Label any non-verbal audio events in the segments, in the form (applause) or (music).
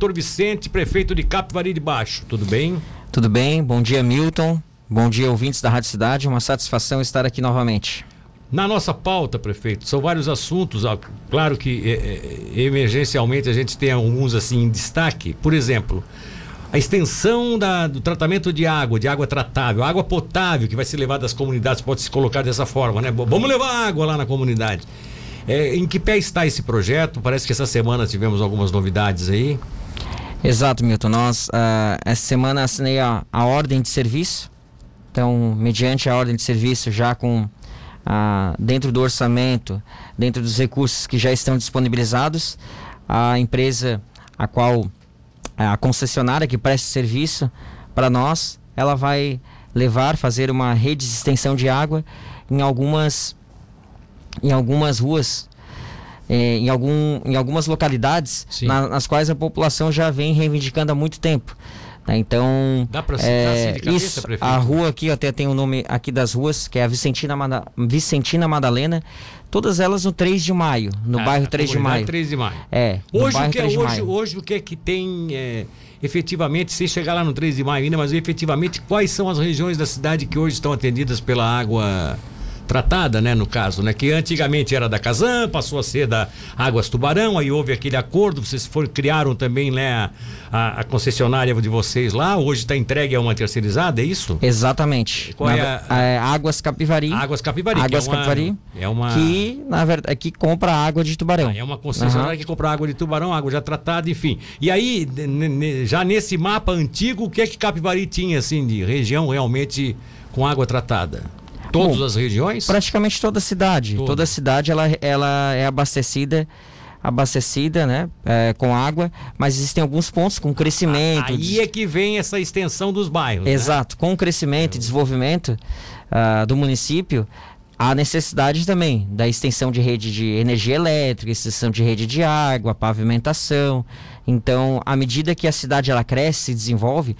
doutor Vicente, prefeito de Capivari de Baixo. Tudo bem? Tudo bem, bom dia, Milton. Bom dia, ouvintes da Rádio Cidade. Uma satisfação estar aqui novamente. Na nossa pauta, prefeito, são vários assuntos. Claro que é, é, emergencialmente a gente tem alguns assim em destaque. Por exemplo, a extensão da, do tratamento de água, de água tratável, água potável que vai ser levada às comunidades, pode se colocar dessa forma, né? Vamos levar água lá na comunidade. É, em que pé está esse projeto? Parece que essa semana tivemos algumas novidades aí. Exato, Milton. Nós, uh, essa semana, assinei a, a ordem de serviço. Então, mediante a ordem de serviço, já com ah, dentro do orçamento, dentro dos recursos que já estão disponibilizados, a empresa a qual a concessionária que presta serviço para nós, ela vai levar, fazer uma rede de extensão de água em algumas em algumas ruas eh, em, algum, em algumas localidades na, nas quais a população já vem reivindicando há muito tempo. Né? Então, Dá pra citar é, assim de cabeça, isso, prefeito? a rua aqui até tem o um nome aqui das ruas, que é a Vicentina, Mada, Vicentina Madalena, todas elas no 3 de maio, no ah, bairro 3 de maio. 3 de maio. É. Hoje o que é hoje, hoje o que é que tem é, efetivamente, sem chegar lá no 3 de maio ainda, mas efetivamente quais são as regiões da cidade que hoje estão atendidas pela água tratada, né, no caso, né, que antigamente era da Casan, passou a ser da Águas Tubarão, aí houve aquele acordo, vocês foram, criaram também, né, a, a concessionária de vocês lá, hoje está entregue a uma terceirizada, é isso? Exatamente. Qual na, é a, é Águas Capivari. Águas Capivari. Águas é uma, Capivari. É uma que na verdade que compra água de Tubarão. Ah, é uma concessionária uhum. que compra água de Tubarão, água já tratada, enfim. E aí, já nesse mapa antigo, o que é que Capivari tinha assim de região realmente com água tratada? Todas Bom, as regiões? Praticamente toda a cidade. Toda, toda a cidade ela, ela é abastecida abastecida, né, é, com água, mas existem alguns pontos com crescimento. Aí é que vem essa extensão dos bairros. Né? Exato, né? com o crescimento e desenvolvimento uh, do município, há necessidade também da extensão de rede de energia elétrica, extensão de rede de água, pavimentação. Então, à medida que a cidade ela cresce, se desenvolve,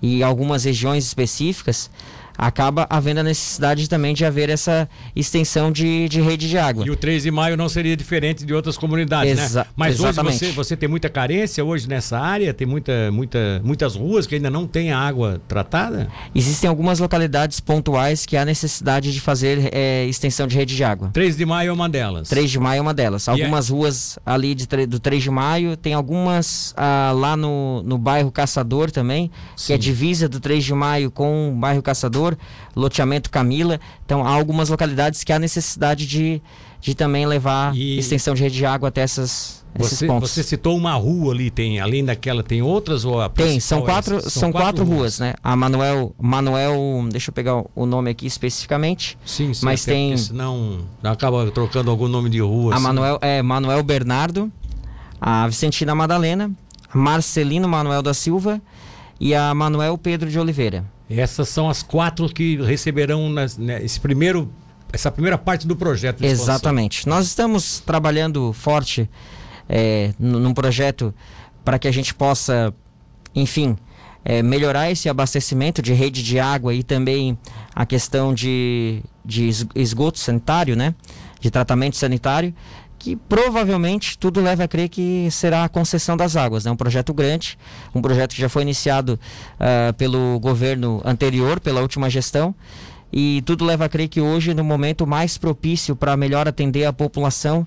e algumas regiões específicas, acaba havendo a necessidade também de haver essa extensão de, de rede de água. E o 3 de maio não seria diferente de outras comunidades, né? Exa né? Mas exatamente. hoje você, você tem muita carência hoje nessa área, tem muita, muita, muitas ruas que ainda não têm água tratada? Existem algumas localidades pontuais que há necessidade de fazer é, extensão de rede de água. 3 de maio é uma delas. 3 de maio é uma delas. É algumas ruas ali de, do 3 de maio, tem algumas ah, lá no, no bairro Caçador também, Sim. que é divisa do 3 de maio com o bairro Caçador loteamento Camila. Então há algumas localidades que há necessidade de, de também levar e... extensão de rede de água até essas, você, você, citou uma rua ali, tem além daquela tem outras ou Tem, são quatro, é são, são quatro, quatro ruas. ruas, né? A Manuel, Manuel, deixa eu pegar o nome aqui especificamente. Sim, sim. Mas tem, senão acaba trocando algum nome de rua. A assim. Manuel é Manuel Bernardo, a Vicentina Madalena, Marcelino Manuel da Silva e a Manuel Pedro de Oliveira. Essas são as quatro que receberão nas, né, esse primeiro, essa primeira parte do projeto. Exatamente. Nós estamos trabalhando forte é, num projeto para que a gente possa, enfim, é, melhorar esse abastecimento de rede de água e também a questão de, de esgoto sanitário, né? De tratamento sanitário que provavelmente tudo leva a crer que será a concessão das águas. É né? um projeto grande, um projeto que já foi iniciado uh, pelo governo anterior, pela última gestão, e tudo leva a crer que hoje, no momento mais propício para melhor atender a população,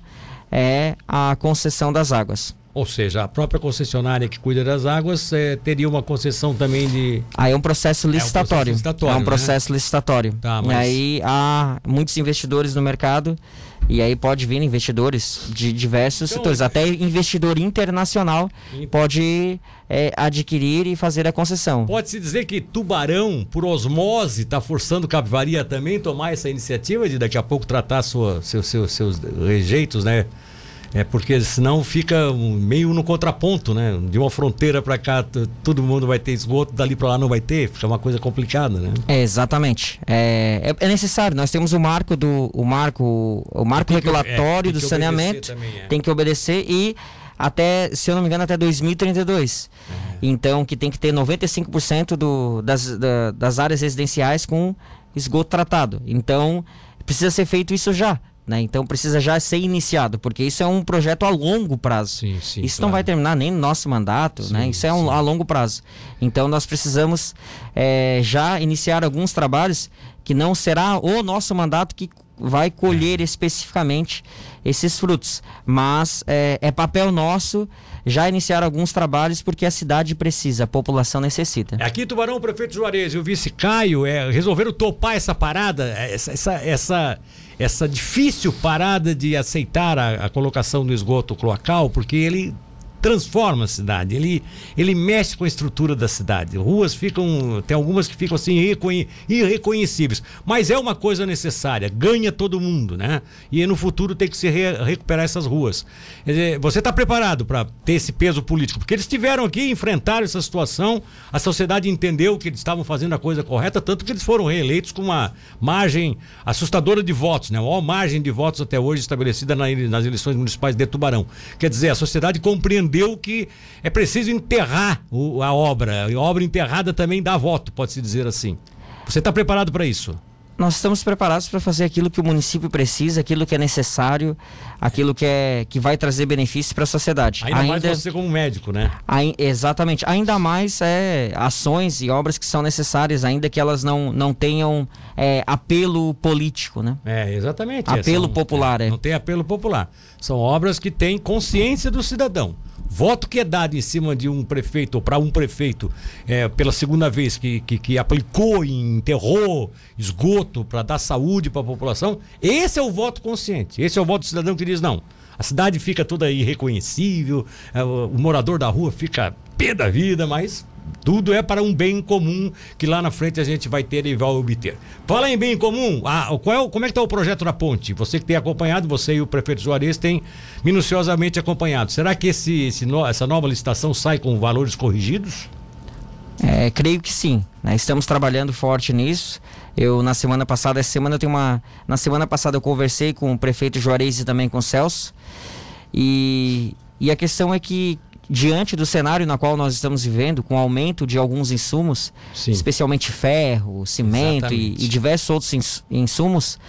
é a concessão das águas. Ou seja, a própria concessionária que cuida das águas é, teria uma concessão também de. Aí é um processo licitatório. É um processo licitatório. É um processo né? licitatório. Tá, mas... E aí há muitos investidores no mercado. E aí pode vir investidores de diversos então, setores. Até investidor internacional pode é, adquirir e fazer a concessão. Pode-se dizer que Tubarão, por osmose, está forçando Capivari a também tomar essa iniciativa de daqui a pouco tratar sua, seu, seu, seus rejeitos, né? É porque senão fica meio no contraponto, né? De uma fronteira para cá todo mundo vai ter esgoto, dali para lá não vai ter, fica uma coisa complicada, né? É, exatamente. É, é, é necessário. Nós temos o marco do o marco o marco regulatório que, é, do saneamento, também, é. tem que obedecer e até, se eu não me engano, até 2032. É. Então, que tem que ter 95% do, das, da, das áreas residenciais com esgoto tratado. Então, precisa ser feito isso já Né? Então precisa já ser iniciado, porque isso é um projeto a longo prazo. Sim, sim, isso claro. não vai terminar nem no nosso mandato, Sim, né? Isso é um, a longo prazo. Então nós precisamos eh, já iniciar alguns trabalhos que não será o nosso mandato que vai colher especificamente esses frutos, mas eh, é papel nosso já iniciar alguns trabalhos porque a cidade precisa, a população necessita. Aqui em Tubarão, o prefeito Juarez e o vice Caio é, resolveram topar essa parada, essa, essa, essa, essa difícil parada de aceitar a, a colocação do esgoto cloacal, porque ele transforma a cidade, ele, ele mexe com a estrutura da cidade. Ruas ficam, tem algumas que ficam assim irreconhe- irreconhecíveis, mas é uma coisa necessária, ganha todo mundo, né? E no futuro tem que se re- recuperar essas ruas. Dizer, você está preparado para ter esse peso político? Porque eles tiveram aqui, enfrentaram essa situação, a sociedade entendeu que eles estavam fazendo a coisa correta, tanto que eles foram reeleitos com uma margem assustadora de votos, né? A maior margem de votos até hoje estabelecida na- nas eleições municipais de Tubarão. Quer dizer, a sociedade compreendeu que é preciso enterrar o- a obra. E a obra enterrada também dá voto, pode-se dizer assim. Você está preparado para isso? Nós estamos preparados para fazer aquilo que o município precisa, aquilo que é necessário, aquilo que, é, que vai trazer benefícios para a sociedade. Ainda, mais você como médico, né? Ai- exatamente. Ainda mais é, ações e obras que são necessárias, ainda que elas não, não tenham é, apelo político, né? É, exatamente. Apelo São- popular, é. Não tem apelo popular. São obras que têm consciência do cidadão. Voto que é dado em cima de um prefeito ou para um prefeito é, pela segunda vez que, que, que aplicou enterrou esgoto para dar saúde para a população, esse é o voto consciente. Esse é o voto do cidadão que diz: não, a cidade fica toda irreconhecível, é, o morador da rua fica pé da vida, mas tudo é para um bem comum que lá na frente a gente vai ter e vai obter. Fala em bem comum, ah, qual é como é que está o projeto da ponte? Você que tem acompanhado, você e o prefeito Juarez têm minuciosamente acompanhado. Será que esse, esse essa nova licitação sai com valores corrigidos? É, creio que sim. né? Estamos trabalhando forte nisso. Eu na semana passada, essa semana eu tenho uma. Na semana passada eu conversei com o prefeito Juarez e também com o Celso. E, e a questão é que, diante do cenário na qual nós estamos vivendo, com o aumento de alguns insumos, Sim. especialmente ferro, cimento e, e diversos outros ins- insumos,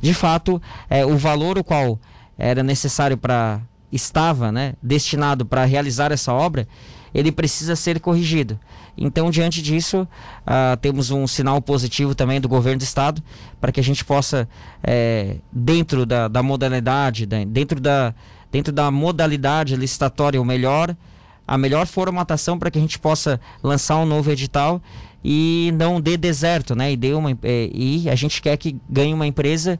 de fato, é, o valor o qual era necessário para estava, né, destinado para realizar essa obra, ele precisa ser corrigido. Então, diante disso, ah, temos um sinal positivo também do governo do estado para que a gente possa, eh, dentro da, da modalidade, da- dentro, da, dentro da modalidade licitatória, o melhor, a melhor formatação para que a gente possa lançar um novo edital e não dê deserto, né? E, dê uma, eh, e a gente quer que ganhe uma empresa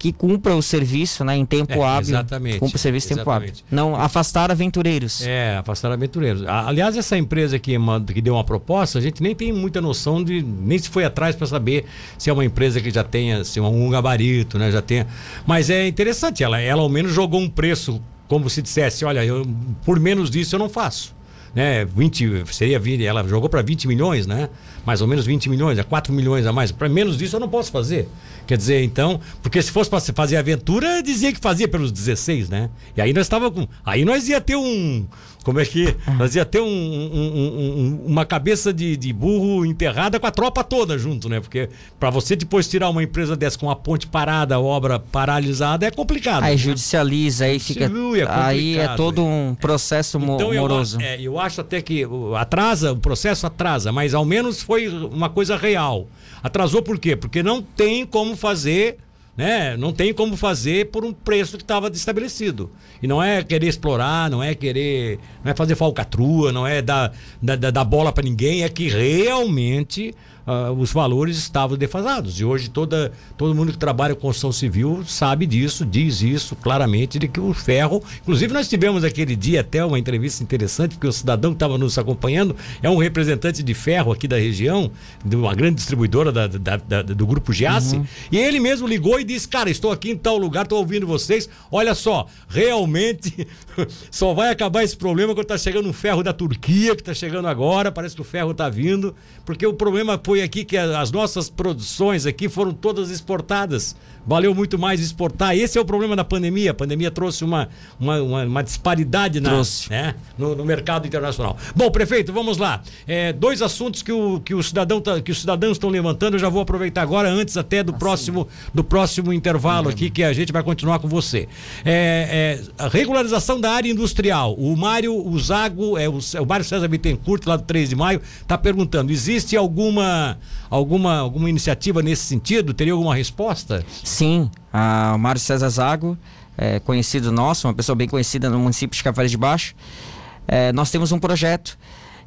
que cumpra o serviço né, em tempo É, hábil. exatamente, Cumpra o serviço em tempo hábil. Não afastar aventureiros. É, afastar aventureiros. Aliás, essa empresa que, que deu uma proposta, a gente nem tem muita noção de. nem se foi atrás para saber se é uma empresa que já tenha assim, um gabarito, né? Já tenha. Mas é interessante, ela, ela ao menos jogou um preço, como se dissesse, olha, eu, por menos disso eu não faço. Né, 20, seria 20, ela jogou para 20 milhões, né? Mais ou menos 20 milhões, é 4 milhões a mais. Para menos disso eu não posso fazer. Quer dizer, então, porque se fosse para fazer aventura, dizia que fazia pelos 16, né? E aí nós estava com, aí nós ia ter um, como é que, nós ia ter um, um- um- um- uma cabeça de, de burro enterrada com a tropa toda junto, né? Porque para você depois tirar uma empresa dessa com a ponte parada, a obra paralisada, é complicado. Aí né? judicializa, aí fica. Civil é aí é todo um processo mo- Então eu, moroso. a- é, eu acho até que atrasa, o processo atrasa, mas ao menos foi uma coisa real. Atrasou por quê? Porque não tem como fazer, né? Não tem como fazer por um preço que estava estabelecido. E não é querer explorar, não é querer, não é fazer falcatrua, não é dar, dar, dar- bola para ninguém, é que realmente ah, os valores estavam defasados. E hoje toda, todo mundo que trabalha com construção civil sabe disso, diz isso claramente, de que o ferro. Inclusive, nós tivemos aquele dia até uma entrevista interessante, porque o cidadão que estava nos acompanhando é um representante de ferro aqui da região, de uma grande distribuidora da- da- da- do grupo Giasse, e ele mesmo ligou e disse: Cara, estou aqui em tal lugar, estou ouvindo vocês. Olha só, realmente (laughs) só vai acabar esse problema quando está chegando um ferro da Turquia, que está chegando agora, parece que o ferro está vindo, porque o problema foi aqui que as nossas produções aqui foram todas exportadas. Valeu muito mais exportar. Esse é o problema da pandemia. A pandemia trouxe uma, uma, uma, uma disparidade na, né, no, no mercado internacional. Bom, prefeito, vamos lá. É, dois assuntos que, o, que, o cidadão tá- que os cidadãos estão levantando, eu já vou aproveitar agora, antes até do próximo, do próximo intervalo aqui que a gente vai continuar com você. É, é, a regularização da área industrial. O Mário o Zago, é o, o Mário César Bittencourt, lá do 3 de maio, está perguntando: existe alguma, alguma, alguma iniciativa nesse sentido? Teria alguma resposta? Sim, o Mário César Zago, é, conhecido nosso, uma pessoa bem conhecida no município de Cavaleiros de Baixo. É, nós temos um projeto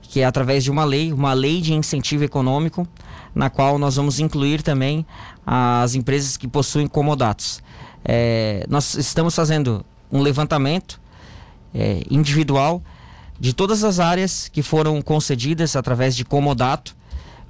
que é através de uma lei, uma lei de incentivo econômico, na qual nós vamos incluir também as empresas que possuem comodatos. É, nós estamos fazendo um levantamento é, individual de todas as áreas que foram concedidas através de comodato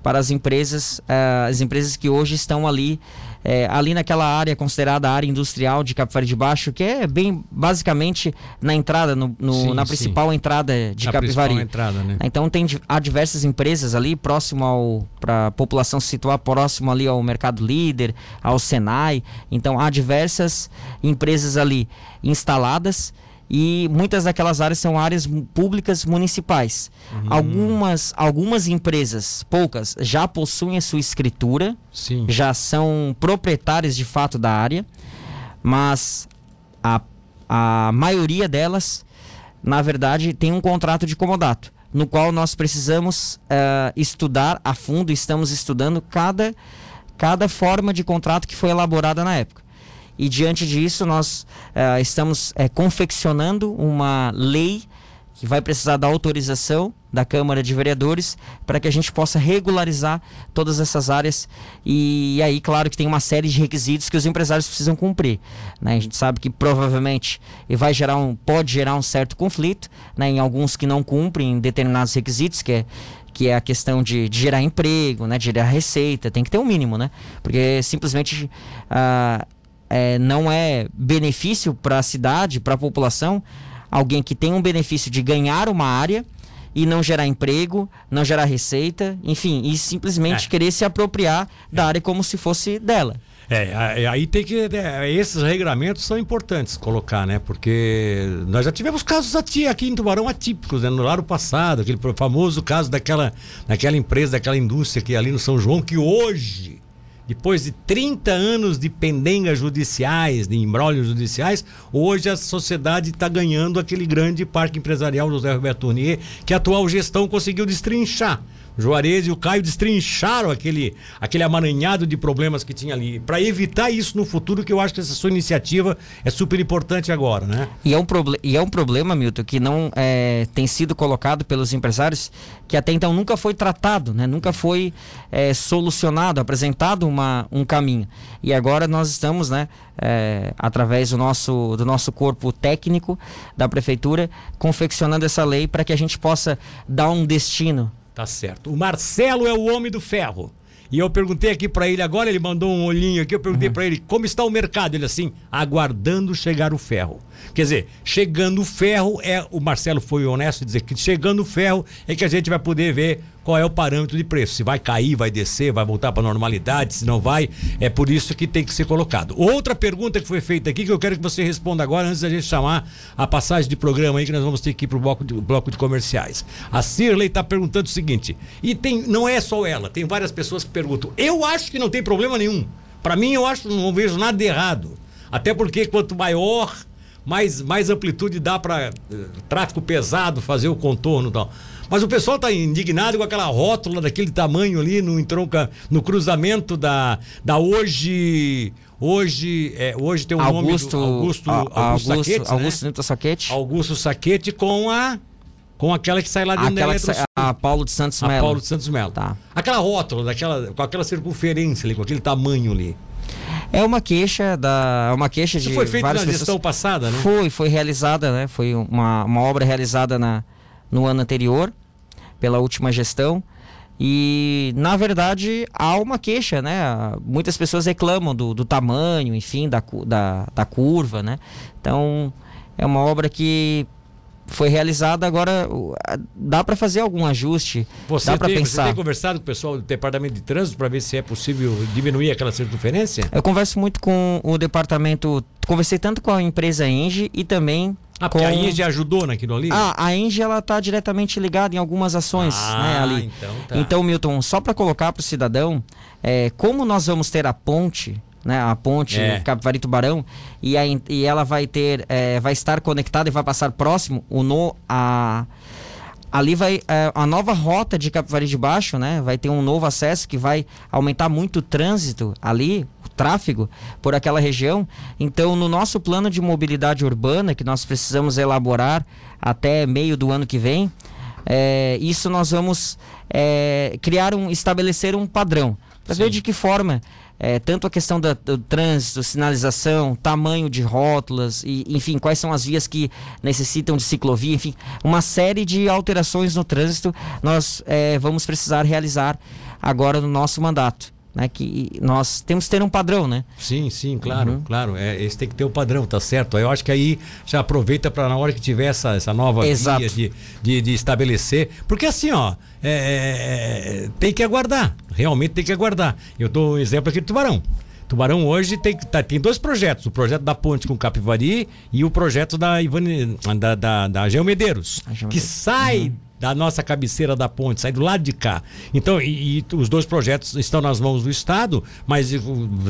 para as empresas, uh, as empresas que hoje estão ali, é, ali naquela área considerada área industrial de Capivari de Baixo, que é bem basicamente na entrada, no, no sim, na principal sim. entrada de na Capivari. Entrada, né? Então tem há diversas empresas ali próximo ao para a população se situar próximo ali ao Mercado Líder, ao Senai. Então há diversas empresas ali instaladas e muitas daquelas áreas são áreas públicas municipais. Uhum. Algumas, algumas empresas, poucas, já possuem a sua escritura, Sim. já são proprietárias de fato da área, mas a, a maioria delas, na verdade, tem um contrato de comodato, no qual nós precisamos uh, estudar a fundo, estamos estudando cada, cada forma de contrato que foi elaborada na época. E diante disso, nós uh, estamos uh, confeccionando uma lei que vai precisar da autorização da Câmara de Vereadores para que a gente possa regularizar todas essas áreas. E, aí, claro, que tem uma série de requisitos que os empresários precisam cumprir. Né? A gente sabe que provavelmente vai gerar um, pode gerar um certo conflito né? em alguns que não cumprem determinados requisitos, que é que é a questão de, de, gerar emprego, né, de gerar receita, tem que ter um mínimo, né? Porque simplesmente uh, é, não é benefício para a cidade, para a população, alguém que tem um benefício de ganhar uma área e não gerar emprego, não gerar receita, enfim, e simplesmente é. querer se apropriar da área como se fosse dela. É, aí tem que. É, esses regramentos são importantes colocar, né? Porque nós já tivemos casos aqui em Tubarão atípicos, né? No ano passado, aquele famoso caso daquela, daquela empresa, daquela indústria que ali no São João, que hoje depois de 30 anos de pendengas judiciais, de embrólios judiciais, hoje a sociedade está ganhando aquele grande parque empresarial José Roberto Tournier, que a atual gestão conseguiu destrinchar. Juarez e o Caio destrincharam aquele, aquele amaranhado de problemas que tinha ali. Para evitar isso no futuro, que eu acho que essa sua iniciativa é super importante agora, né? E é um, e é um problema, Milton, que não é, tem sido colocado pelos empresários, que até então nunca foi tratado, né? nunca foi é, solucionado, apresentado uma, um caminho. E agora nós estamos, né, é, através do nosso, do nosso corpo técnico da prefeitura, confeccionando essa lei para que a gente possa dar um destino Tá certo. O Marcelo é o homem do ferro. E eu perguntei aqui para ele agora, ele mandou um olhinho aqui, eu perguntei uhum. para ele como está o mercado. Ele assim, aguardando chegar o ferro. Quer dizer, chegando o ferro, é o Marcelo foi honesto em dizer que chegando o ferro é que a gente vai poder ver qual é o parâmetro de preço. Se vai cair, vai descer, vai voltar para normalidade, se não vai, é por isso que tem que ser colocado. Outra pergunta que foi feita aqui que eu quero que você responda agora antes da gente chamar a passagem de programa aí que nós vamos ter que ir para o bloco de, bloco de comerciais. A Cirlei está perguntando o seguinte, e tem, não é só ela, tem várias pessoas que perguntam. Eu acho que não tem problema nenhum. Para mim, eu acho não vejo nada de errado. Até porque quanto maior mais, mais amplitude dá para uh, eh, tráfego pesado fazer o contorno e tal. Mas o pessoal está indignado com aquela rótula daquele tamanho ali no entronca, no cruzamento da, da hoje. Hoje, é, hoje tem o Augusto, nome do Augusto, a, Augusto, Augusto Saquete, Augusto né? Saquete. Augusto Saquete com a com aquela que sai lá de aquela que sai, a Paulo de Santos Melo. A Paulo de Santos Melo. Tá. Aquela rótula, daquela, com aquela circunferência ali, com aquele tamanho ali. É uma queixa da uma queixa Isso de foi feito na pessoas... gestão passada, né? Foi, foi realizada, né? Foi uma, uma obra realizada na, no ano anterior pela última gestão. E, na verdade, há uma queixa, né? Muitas pessoas reclamam do, do tamanho, enfim, da, da, da curva, né? Então, é uma obra que foi realizada, agora dá para fazer algum ajuste. Você dá para pensar. Você tem conversado com o pessoal do departamento de trânsito para ver se é possível diminuir aquela circunferência? Eu converso muito com o departamento, conversei tanto com a empresa Engie e também ah, porque com... a Engie ajudou naquilo ali? Ah, a Engie ela tá diretamente ligada em algumas ações, ah, né, ali. Então, tá. então Milton, só para colocar para o cidadão, é, como nós vamos ter a ponte né, a ponte É. Capivari Tubarão, e, a, e ela vai ter, é, vai estar conectada e vai passar próximo o no, a, ali vai é, a nova rota de Capivari de Baixo, né? Vai ter um novo acesso que vai aumentar muito o trânsito ali, o tráfego por aquela região. Então, no nosso plano de mobilidade urbana que nós precisamos elaborar até meio do ano que vem, é, isso nós vamos é, criar um, estabelecer um padrão para ver de que forma é, tanto a questão da- do trânsito, sinalização, tamanho de rótulas, e, enfim, quais são as vias que necessitam de ciclovia, enfim, uma série de alterações no trânsito nós é, vamos precisar realizar agora no nosso mandato. Né, que nós temos que ter um padrão, né? Sim, sim, claro, Uhum. claro. É, esse tem que ter o padrão, tá certo. Eu acho que aí já aproveita para na hora que tiver essa, essa nova Exato. via de, de, de estabelecer. Porque assim, ó, é, é, tem que aguardar. Realmente tem que aguardar. Eu dou um exemplo aqui do Tubarão. Tubarão hoje tem, tá, tem dois projetos: o projeto da ponte com Capivari e o projeto da Ivane, da, da, da Geo Medeiros, A Geo que sai da nossa cabeceira da ponte, sai do lado de cá. Então, e, e os dois projetos estão nas mãos do Estado, mas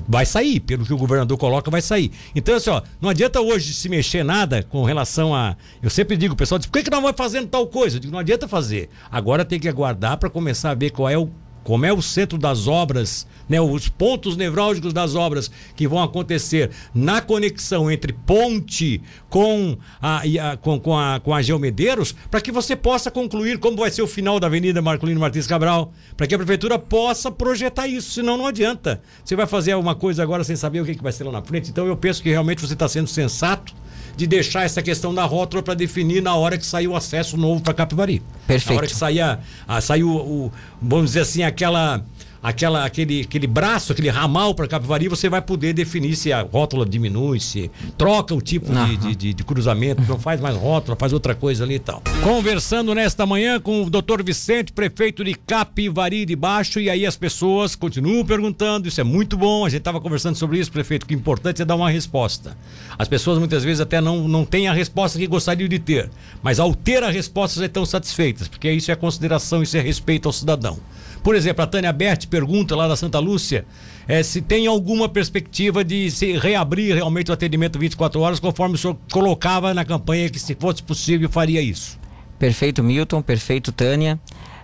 vai sair, pelo que o governador coloca, vai sair. Então, assim, ó, não adianta hoje se mexer nada com relação a. Eu sempre digo, o pessoal diz, por que, que nós vamos fazendo tal coisa? Eu digo, não adianta fazer. Agora tem que aguardar para começar a ver qual é o como é o centro das obras, né, os pontos nevrálgicos das obras que vão acontecer na conexão entre ponte com a, a- com, com a, com a Geomedeiros, para que você possa concluir como vai ser o final da Avenida Marcolino Martins Cabral, para que a prefeitura possa projetar isso, senão não adianta. Você vai fazer alguma coisa agora sem saber o que, que vai ser lá na frente. Então eu penso que realmente você está sendo sensato de deixar essa questão da rótula para definir na hora que sair o acesso novo para Capivari. Perfeito. Na hora que sair, a, a- sair o, o- vamos dizer assim, aquela, aquela, aquele, aquele braço, aquele ramal para Capivari, você vai poder definir se a rótula diminui, se troca o tipo de, de, de- de cruzamento, não faz mais rótula, faz outra coisa ali e tal. Conversando nesta manhã com o doutor Vicente, prefeito de Capivari de Baixo, e aí as pessoas continuam perguntando, isso é muito bom, a gente estava conversando sobre isso, prefeito, que o importante é dar uma resposta. As pessoas muitas vezes até não, não têm a resposta que gostariam de ter, mas ao ter a resposta já estão satisfeitas, porque isso é consideração, isso é respeito ao cidadão. Por exemplo, a Tânia Berti pergunta lá da Santa Lúcia eh, se tem alguma perspectiva de se reabrir realmente o atendimento 24 horas, conforme o senhor colocava na campanha que se fosse possível faria isso. Perfeito, Milton. Perfeito, Tânia.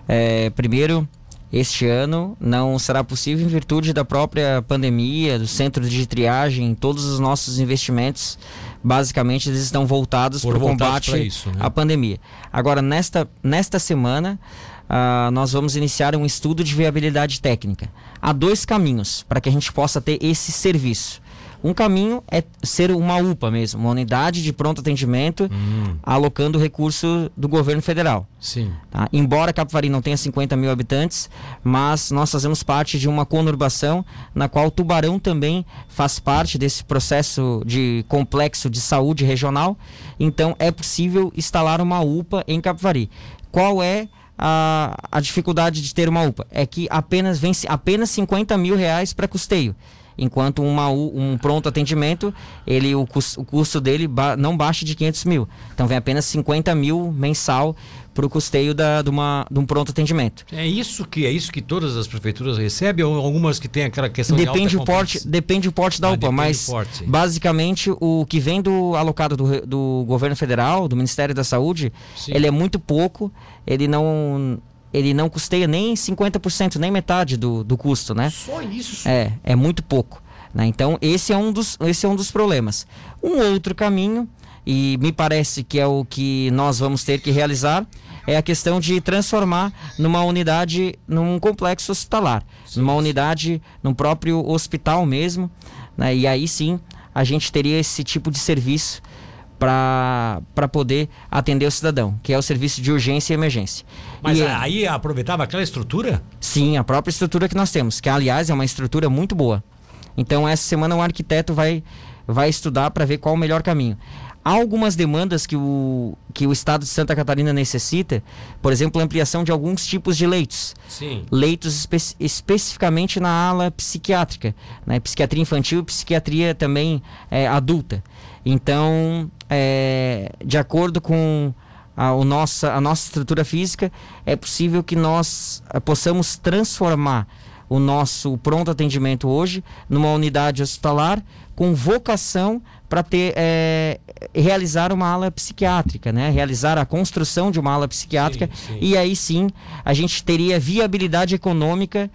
É, primeiro, este ano não será possível em virtude da própria pandemia, do centro de triagem, todos os nossos investimentos, basicamente, eles estão voltados para o combate isso, né? à pandemia. Agora, nesta, nesta semana, ah, nós vamos iniciar um estudo de viabilidade técnica. Há dois caminhos para que a gente possa ter esse serviço. Um caminho é ser uma UPA mesmo, uma unidade de pronto atendimento, Hum. alocando recurso do governo federal. Sim. tá? Embora Capivari não tenha 50 mil habitantes, mas nós fazemos parte de uma conurbação na qual Tubarão também faz parte desse processo de complexo de saúde regional. Então é possível instalar uma UPA em Capivari. Qual é a, a dificuldade de ter uma UPA? É que apenas vem ci- apenas 50 mil reais para custeio. Enquanto uma, um pronto atendimento, ele, o, cus- o custo dele ba- não baixa de 500 mil. Então vem apenas 50 mil mensal para o custeio da, de, uma, de um pronto atendimento. É isso que é isso que todas as prefeituras recebem ou algumas que têm aquela questão Depende de o alta porte, complexidade? depende o porte da Ah, UPA, mas porte. basicamente o que vem do alocado do, do governo federal, do Ministério da Saúde, Sim. ele é muito pouco, ele não ele não custeia nem 50%, nem metade do, do custo, né? Só isso. É, é muito pouco. né? Então, esse é, um dos, esse é um dos problemas. Um outro caminho, e me parece que é o que nós vamos ter que realizar, é a questão de transformar numa unidade, num complexo hospitalar. numa unidade, num próprio hospital mesmo. né? E aí sim, a gente teria esse tipo de serviço para poder atender o cidadão, que é o serviço de urgência e emergência. Mas E- aí aproveitava aquela estrutura? Sim, a própria estrutura que nós temos, que aliás é uma estrutura muito boa. Então essa semana o arquiteto vai, vai estudar para ver qual o melhor caminho. Há algumas demandas que o, que o estado de Santa Catarina necessita, por exemplo, a ampliação de alguns tipos de leitos. Sim. Leitos espe- especificamente na ala psiquiátrica, né? psiquiatria infantil e psiquiatria também é, adulta. Então, é, de acordo com a, o nossa, a nossa estrutura física, é possível que nós eh, possamos transformar o nosso pronto atendimento hoje numa unidade hospitalar com vocação para ter é, realizar uma ala psiquiátrica, né? Realizar a construção de uma ala psiquiátrica sim, sim. e aí sim a gente teria viabilidade econômica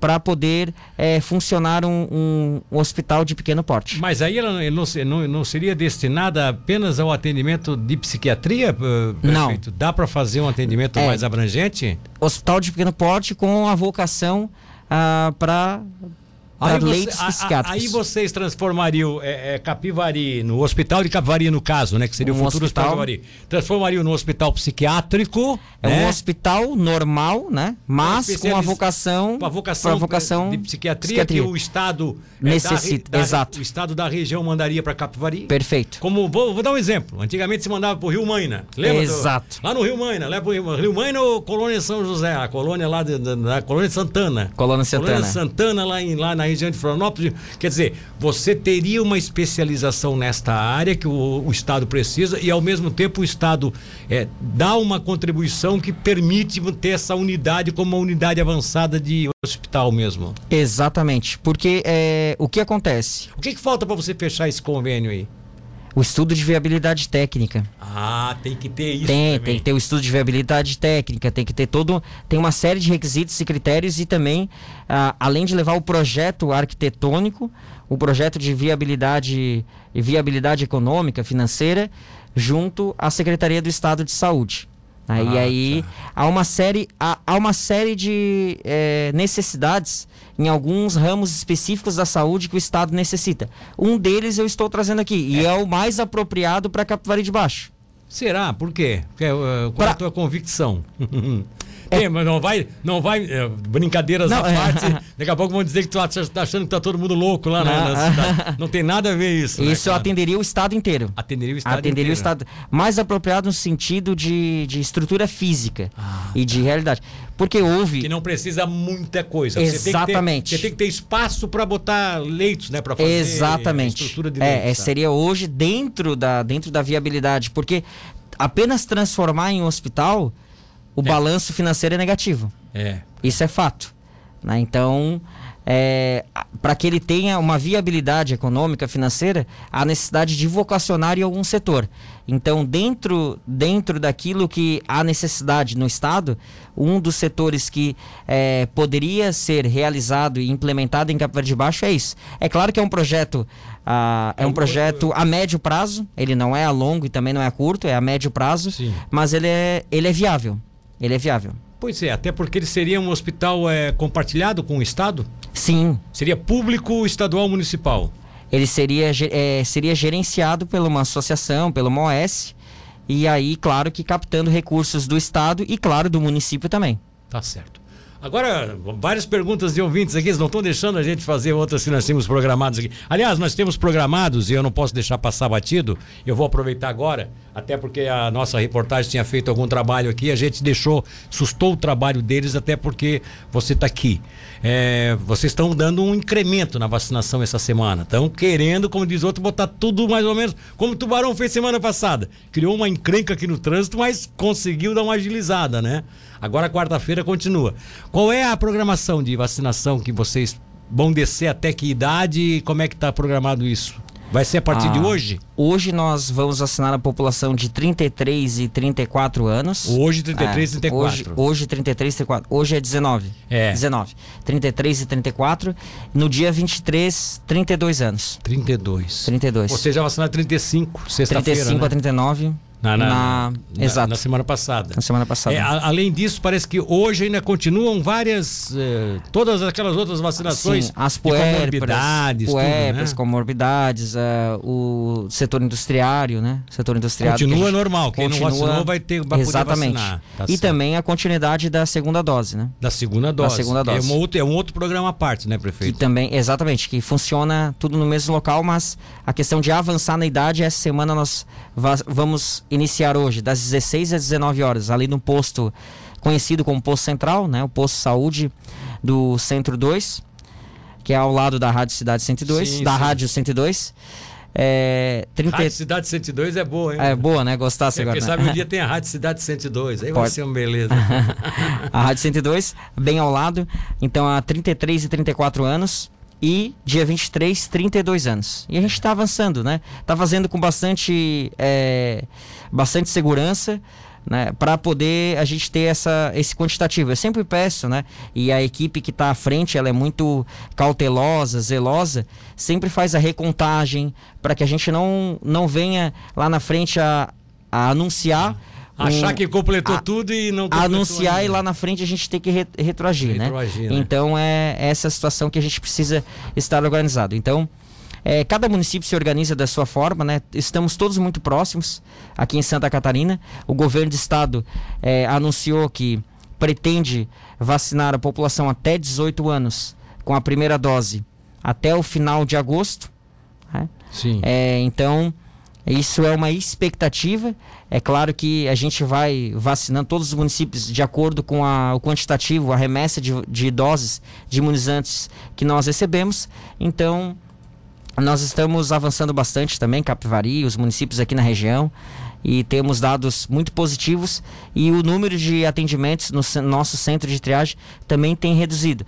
para poder é, funcionar um, um, um, hospital de pequeno porte. Mas aí ela não, não, não seria destinada apenas ao atendimento de psiquiatria? Prefeito? Não. Dá para fazer um atendimento é, mais abrangente? Hospital de pequeno porte com a vocação ah, para Aí, você, psiquiátricos. aí vocês transformariam é, é, Capivari, no hospital de Capivari, no caso, né? Que seria um o futuro hospital, Capivari. Transformariam no hospital psiquiátrico. É né? um hospital normal, né? Mas com a vocação. Com a vocação, vocação de psiquiatria, psiquiatria, que o Estado. É, Necessita, da, exato. O Estado da região mandaria para Capivari. Perfeito. Como, vou, vou, dar um exemplo. Antigamente se mandava para o Rio Maina. Lembra? Exato. Do, lá no Rio Maina. Leva pro Rio, Rio Maina ou Colônia São José? A colônia lá da Colônia Santana. Colônia Santana. Colônia Santana, lá, em, lá na região de Florianópolis. Quer dizer, você teria uma especialização nesta área que o, o Estado precisa e, ao mesmo tempo, o Estado é, dá uma contribuição que permite ter essa unidade como uma unidade avançada de hospital mesmo. Exatamente. Porque é, o que acontece? O que, que falta para você fechar esse convênio aí? O estudo de viabilidade técnica. Ah, tem que ter isso. Tem, também. tem que ter o estudo de viabilidade técnica, tem que ter todo. Tem uma série de requisitos e critérios e também, ah, além de levar o projeto arquitetônico, o projeto de viabilidade e viabilidade econômica, financeira, junto à Secretaria do Estado de Saúde. Aí, ah, aí tá. há uma série, há, há uma série de é, necessidades em alguns ramos específicos da saúde que o Estado necessita. Um deles eu estou trazendo aqui, e é, é o mais apropriado para Capivari de Baixo. Será? Por quê? Qual pra... é a tua convicção? (laughs) É, mas não vai, não vai, é, brincadeiras não, à parte, é. (laughs) daqui a pouco vão dizer que tu tá achando que tá todo mundo louco lá na, na cidade. Não tem nada a ver isso. Né, isso né, atenderia o Estado inteiro. Atenderia o Estado atenderia inteiro. o Estado. Mais apropriado no sentido de, de estrutura física ah, e de tá. realidade. Porque houve. Que não precisa muita coisa. Exatamente. Você tem que ter, tem que ter espaço para botar leitos, né? Para fazer Exatamente. estrutura de é, leitos. É, tá. Seria hoje dentro da, dentro da viabilidade. Porque apenas transformar em um hospital, o é. balanço financeiro é negativo. É. Isso é fato. Né? Então, é, para que ele tenha uma viabilidade econômica, financeira, há necessidade de vocacionar em algum setor. Então, dentro, dentro daquilo que há necessidade no Estado, um dos setores que é, poderia ser realizado e implementado em Capivari de Baixo é isso. É claro que é um projeto, ah, é um projeto a médio prazo, ele não é a longo e também não é a curto, é a médio prazo, Sim. mas ele é, ele é viável. Ele é viável. Pois é, até porque ele seria um hospital é, compartilhado com o Estado? Sim. Seria público, estadual, municipal? Ele seria, é, seria gerenciado por uma associação, pelo MOS, e aí, claro que captando recursos do Estado e, claro, do município também. Tá certo. Agora, várias perguntas de ouvintes aqui, eles não estão deixando a gente fazer outras que nós temos programados aqui. Aliás, nós temos programados e eu não posso deixar passar batido, eu vou aproveitar agora, até porque a nossa reportagem tinha feito algum trabalho aqui, a gente deixou, sustou o trabalho deles, até porque você está aqui. É, vocês estão dando um incremento na vacinação essa semana. Estão querendo, como diz outro, botar tudo mais ou menos como o Tubarão fez semana passada. Criou uma encrenca aqui no trânsito, mas conseguiu dar uma agilizada, né? Agora quarta-feira continua. Qual é a programação de vacinação que vocês vão descer até que idade e como é que está programado isso? Vai ser a partir ah, de hoje? Hoje nós vamos vacinar a população de 33 e 34 anos. Hoje 33 e 34. Hoje, hoje 33 e 34. Hoje é 19. É. 19. 33 e 34. No dia 23, 32 anos. 32. 32. Você já vacinou 35, sexta-feira, 35 né? a 39. Na, na, na, na, exato. na semana passada. Na semana passada. É, a, além disso, parece que hoje ainda continuam várias. Eh, todas aquelas outras vacinações. Sim, as comorbidades. Puérperas, né? comorbidades, uh, o setor industriário, né? Setor industriário. Continua gente, normal. Quem continua, não vacinou vai ter vai Exatamente. Tá e certo. também a continuidade da segunda dose, né? Da segunda dose. Da segunda dose. É, um outro, é um outro programa à parte, né, prefeito? Que também, exatamente, que funciona tudo no mesmo local, mas a questão de avançar na idade, essa semana nós vamos iniciar hoje das 16 às 19 horas, ali no posto conhecido como posto central, né, o posto saúde do Centro 2, que é ao lado da Rádio Cidade 102, sim, da sim. Rádio 102. É, 30... Rádio Cidade 102 é boa, hein? É boa, né? Gostasse é, agora. Quem né? sabe um dia tem a Rádio Cidade 102, aí Pode. vai ser uma beleza. (laughs) a Rádio 102, bem ao lado. Então, há 33 e 34 anos e dia 23, 32 anos. E a gente está avançando, né? Está fazendo com bastante, é, bastante segurança. Né, para poder a gente ter essa, esse quantitativo. Eu sempre peço, né, e a equipe que está à frente, ela é muito cautelosa, zelosa, sempre faz a recontagem para que a gente não, não venha lá na frente a, a anunciar Achar um, que completou a, tudo e não completou Anunciar ainda. e lá na frente a gente tem que re, retroagir, né? retroagir né? né? Então é essa situação que a gente precisa estar organizado. Então, é, cada município se organiza da sua forma, né? Estamos todos muito próximos aqui em Santa Catarina. O governo de estado é, anunciou que pretende vacinar a população até 18 anos com a primeira dose até o final de agosto. Né? Sim. É, então isso é uma expectativa. É claro que a gente vai vacinando todos os municípios de acordo com a, o quantitativo, a remessa de, de doses de imunizantes que nós recebemos. Então, nós estamos avançando bastante também, Capivari, os municípios aqui na região, e temos dados muito positivos. E o número de atendimentos no nosso centro de triagem também tem reduzido,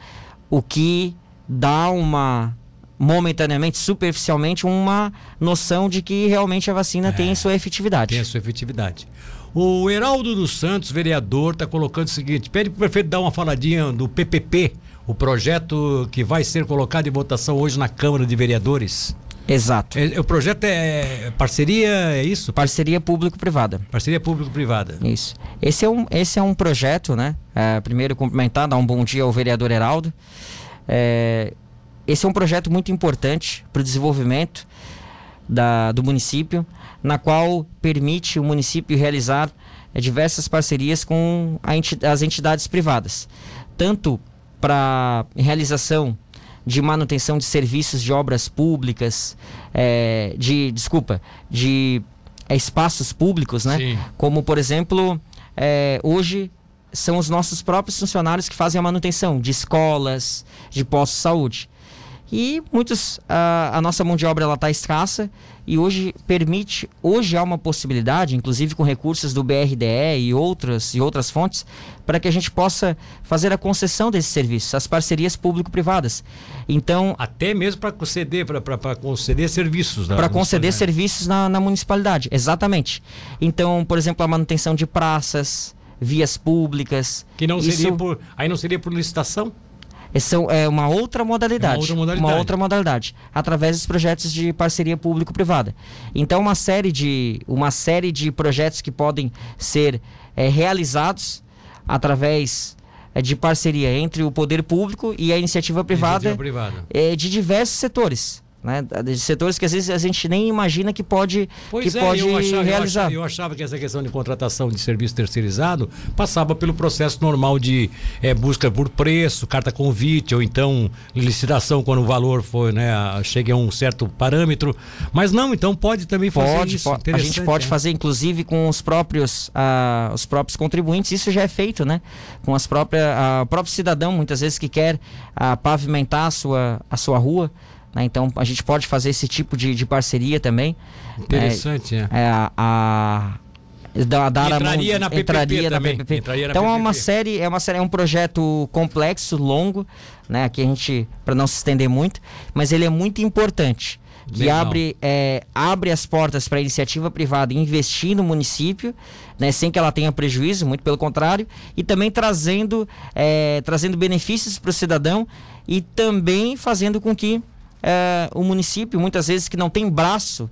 o que dá uma momentaneamente, superficialmente, uma noção de que realmente a vacina é, tem sua efetividade. Tem a sua efetividade. O Heraldo dos Santos, vereador, está colocando o seguinte: pede para o prefeito dar uma faladinha do PPP, o projeto que vai ser colocado em votação hoje na Câmara de Vereadores. Exato. É, o projeto é parceria, é isso? Parceria público-privada. Parceria público-privada. Isso. Esse é um, esse é um projeto, né? É, primeiro, cumprimentar, dar um bom dia ao vereador Heraldo. É, esse é um projeto muito importante para o desenvolvimento da, do município, na qual permite o município realizar é, diversas parcerias com enti as entidades privadas, tanto para realização de manutenção de serviços de obras públicas, é, de desculpa, de é, espaços públicos, né? Sim. Como por exemplo, hoje são os nossos próprios funcionários que fazem a manutenção de escolas, de postos de saúde. E muitos, a, a nossa mão de obra ela está escassa e hoje permite, hoje há uma possibilidade, inclusive com recursos do BRDE e outras, e outras fontes, para que a gente possa fazer a concessão desses serviços, as parcerias público-privadas. Então até mesmo para conceder para conceder serviços para conceder serviços na, na municipalidade, exatamente. Então, por exemplo, a manutenção de praças, vias públicas. Que não seria isso... por aí não seria por licitação? São, é uma outra modalidade. É uma outra modalidade. Uma outra modalidade. Através dos projetos de parceria público-privada. Então, uma série, de, uma série de projetos que podem ser é, realizados através é, de parceria entre o poder público e a iniciativa privada, iniciativa privada. É, de diversos setores né? De setores que às vezes a gente nem imagina que pode, pois que é, pode eu achava, realizar. Eu achava, eu achava, que essa questão de contratação de serviço terceirizado passava pelo processo normal de é, busca por preço, carta convite, ou então licitação quando o valor foi, né, chega a um certo parâmetro. Mas não, então pode também fazer pode, isso. Pode, a gente pode é. fazer, inclusive, com os próprios, ah, os próprios contribuintes, isso já é feito, né? Com as próprias, o próprio cidadão, muitas vezes, que quer ah, pavimentar a sua, a sua rua. Né? Então a gente pode fazer esse tipo de, de parceria também. Interessante, é. é a, a da, da entraria, na PPP entraria na PPP. Entraria na então PPP. é uma série, é uma série, é um projeto complexo, longo, né? Aqui a gente para não se estender muito, mas ele é muito importante. Que abre, é, abre as portas para a iniciativa privada investir no município, né, sem que ela tenha prejuízo, muito pelo contrário, e também trazendo, é, trazendo benefícios para o cidadão e também fazendo com que é, o município, muitas vezes, que não tem braço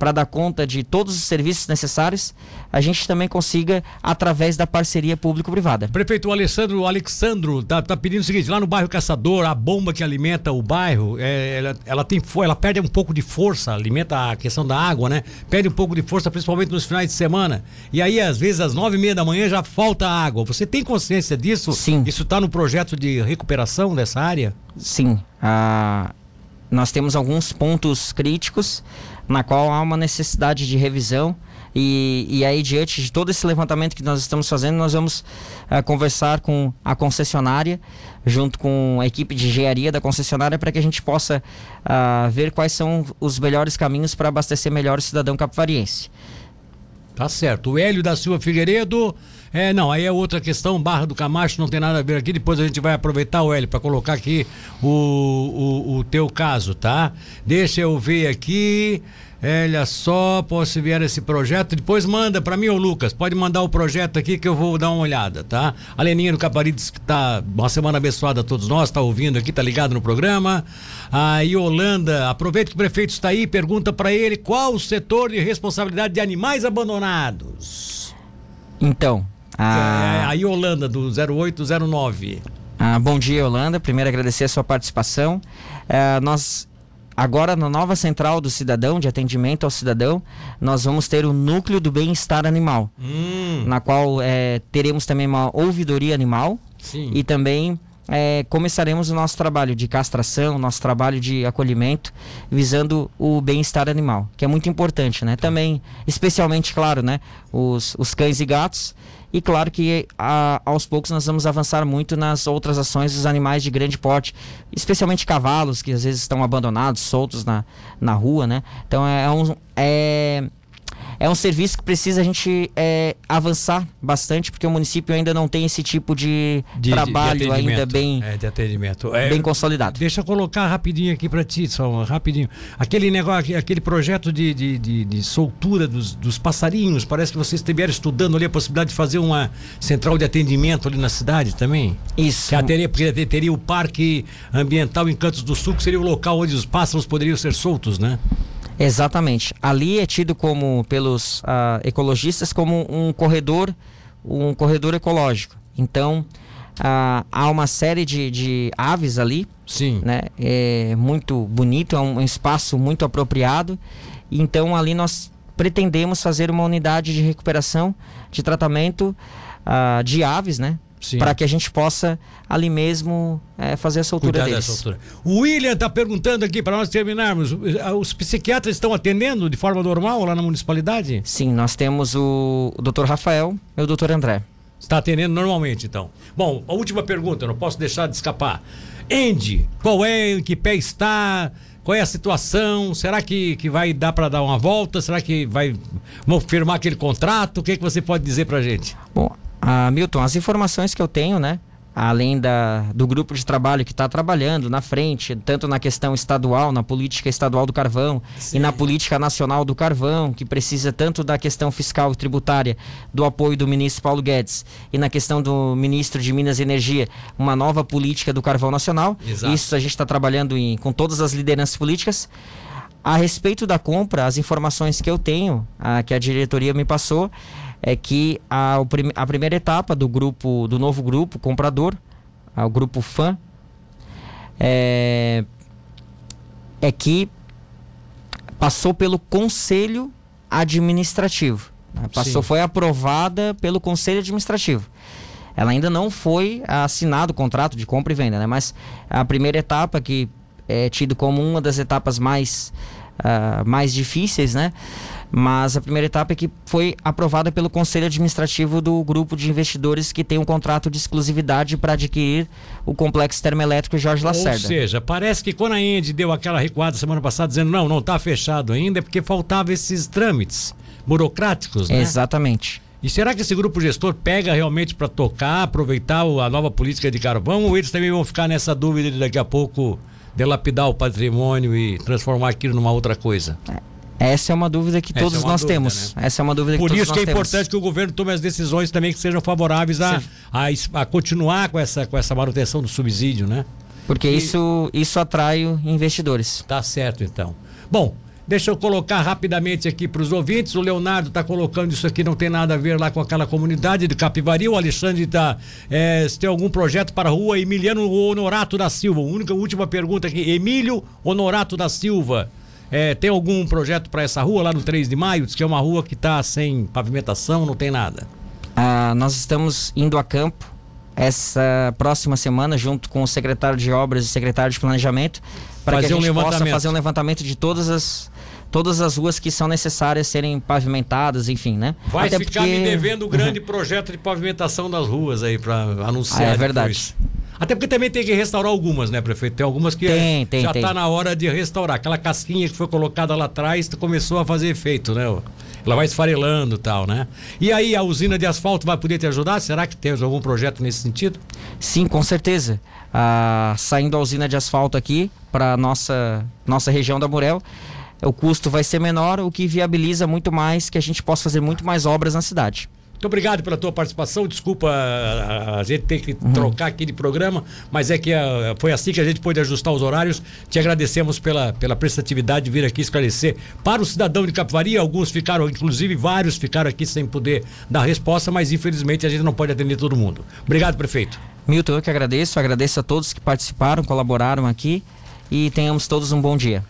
para dar conta de todos os serviços necessários, a gente também consiga através da parceria público-privada. Prefeito Alessandro Alexandro tá, tá, pedindo o seguinte: lá no bairro Caçador, a bomba que alimenta o bairro, é, ela, ela tem ela perde um pouco de força, alimenta a questão da água, né? Perde um pouco de força, principalmente nos finais de semana. E aí, às vezes, às nove e meia da manhã já falta água. Você tem consciência disso? Sim. Isso está no projeto de recuperação dessa área? Sim. Ah, nós temos alguns pontos críticos na qual há uma necessidade de revisão E, e aí, diante de todo esse levantamento que nós estamos fazendo, nós vamos uh, conversar com a concessionária, junto com a equipe de engenharia da concessionária, para que a gente possa uh, ver quais são os melhores caminhos para abastecer melhor o cidadão capivariense. Tá certo. O Hélio da Silva Figueiredo. É, não, aí é outra questão, Barra do Camacho não tem nada a ver aqui, depois a gente vai aproveitar o Hélio para colocar aqui o, o, o teu caso, tá? Deixa eu ver aqui. Olha só, posso ver esse projeto. Depois manda para mim, ô Lucas. Pode mandar o projeto aqui que eu vou dar uma olhada, tá? A Leninha do Caparides, que tá uma semana abençoada a todos nós, tá ouvindo aqui, tá ligado no programa. A Yolanda, aproveita que o prefeito está aí, pergunta para ele qual o setor de responsabilidade de animais abandonados. Então, a, é, a Yolanda do 0809. Ah, bom dia, Yolanda. Primeiro agradecer a sua participação. É, nós Agora, na nova central do cidadão, de atendimento ao cidadão, nós vamos ter o núcleo do bem-estar animal, hum. na qual é, teremos também uma ouvidoria animal Sim. e também é, começaremos o nosso trabalho de castração, nosso trabalho de acolhimento, visando o bem-estar animal, que é muito importante, né? Também, especialmente, claro, né? Os, os cães e gatos e claro que a, aos poucos nós vamos avançar muito nas outras ações dos animais de grande porte, especialmente cavalos que às vezes estão abandonados, soltos na, na rua, né? Então é, é um, é, é um serviço que precisa a gente é, avançar bastante, porque o município ainda não tem esse tipo de, de trabalho de ainda bem, é, de atendimento. É, bem consolidado. Deixa eu colocar rapidinho aqui para ti, só rapidinho. Aquele negócio, aquele projeto de, de, de, de soltura dos, dos, passarinhos, parece que vocês estiveram estudando ali a possibilidade de fazer uma central de atendimento ali na cidade também. Isso. Que teria, porque teria o Parque Ambiental Encantos do Sul, que seria o local onde os pássaros poderiam ser soltos, né? Exatamente. Ali é tido como pelos uh, ecologistas como um corredor, um corredor ecológico. Então uh, há uma série de, de, aves ali. Sim. Né? É muito bonito, é um espaço muito apropriado. Então ali nós pretendemos fazer uma unidade de recuperação, de tratamento uh, de aves, né? Para que a gente possa ali mesmo é, fazer essa altura Cuidar deles. Altura. O William está perguntando aqui para nós terminarmos. Os psiquiatras estão atendendo de forma normal lá na municipalidade? Sim, nós temos o, o Dr. Rafael e o Dr. André. Está atendendo normalmente, então. Bom, a última pergunta, não posso deixar de escapar. Andy, qual é, em que pé está? Qual é a situação? Será que, que vai dar para dar uma volta? Será que vai vamos firmar aquele contrato? O que, é que você pode dizer para gente? Bom, ah, Milton, as informações que eu tenho, né? Além da, do grupo de trabalho que está trabalhando na frente, tanto na questão estadual, na política estadual do carvão Sim. e na política nacional do carvão, que precisa tanto da questão fiscal e tributária, do apoio do ministro Paulo Guedes, e na questão do ministro de Minas e Energia, uma nova política do carvão nacional. Exato. Isso a gente está trabalhando em, com todas as lideranças políticas. A respeito da compra, as informações que eu tenho, a, que a diretoria me passou, é que a, a primeira etapa do grupo, do novo grupo comprador, o grupo fã, é, é que passou pelo conselho administrativo. Né? Passou, Sim. foi aprovada pelo conselho administrativo. Ela ainda não foi assinado o contrato de compra e venda, né? Mas a primeira etapa que é tido como uma das etapas mais, uh, mais difíceis, né? Mas a primeira etapa é que foi aprovada pelo Conselho Administrativo do grupo de investidores que tem um contrato de exclusividade para adquirir o complexo termoelétrico Jorge Lacerda. Ou seja, parece que quando a Ende deu aquela recuada semana passada dizendo não, não está fechado ainda, é porque faltava esses trâmites burocráticos, né? Exatamente. E será que esse grupo gestor pega realmente para tocar, aproveitar a nova política de carvão ou eles também vão ficar nessa dúvida de daqui a pouco delapidar o patrimônio e transformar aquilo numa outra coisa? É. Essa é uma dúvida que todos é nós dúvida, temos. Né? Essa é uma dúvida Por que todos nós temos. Por isso que é importante que o governo tome as decisões também que sejam favoráveis a, a, a, continuar com essa, com essa manutenção do subsídio, né? Porque e... isso, isso atrai investidores. Tá certo, então. Bom, Deixa eu colocar rapidamente aqui para os ouvintes. O Leonardo está colocando isso aqui, não tem nada a ver lá com aquela comunidade de Capivari. O Alexandre está. É, se tem algum projeto para a rua Emiliano Honorato da Silva. Única última pergunta aqui. Emílio Honorato da Silva. É, tem algum projeto para essa rua lá no 3 de maio? Diz que é uma rua que está sem pavimentação, não tem nada. Ah, nós estamos indo a campo essa próxima semana, junto com o secretário de Obras e secretário de Planejamento, para que a gente um possa fazer um levantamento de todas as todas as ruas que são necessárias serem pavimentadas, enfim, né? Vai Até ficar porque- me devendo um grande (laughs) projeto de pavimentação das ruas aí para anunciar. Ah, é verdade. Até porque também tem que restaurar algumas, né, prefeito? Tem algumas que Tem, é- tem, já está na hora de restaurar. Aquela casquinha que foi colocada lá atrás começou a fazer efeito, né? Ela vai esfarelando e tal, né? E aí a usina de asfalto vai poder te ajudar? Será que tem algum projeto nesse sentido? Sim, com certeza. Ah, saindo a usina de asfalto aqui para nossa nossa região da Murel, o custo vai ser menor, o que viabiliza muito mais que a gente possa fazer muito mais obras na cidade. Muito obrigado pela tua participação. Desculpa a, a- a gente ter que Uhum. trocar aqui de programa, mas é que ah, foi assim que a gente pôde ajustar os horários. Te agradecemos pela, pela prestatividade de vir aqui esclarecer para o cidadão de Capivari. Alguns ficaram, inclusive vários ficaram aqui sem poder dar resposta, mas infelizmente a gente não pode atender todo mundo. Obrigado, prefeito. Milton, eu que agradeço, agradeço a todos que participaram, colaboraram aqui e tenhamos todos um bom dia.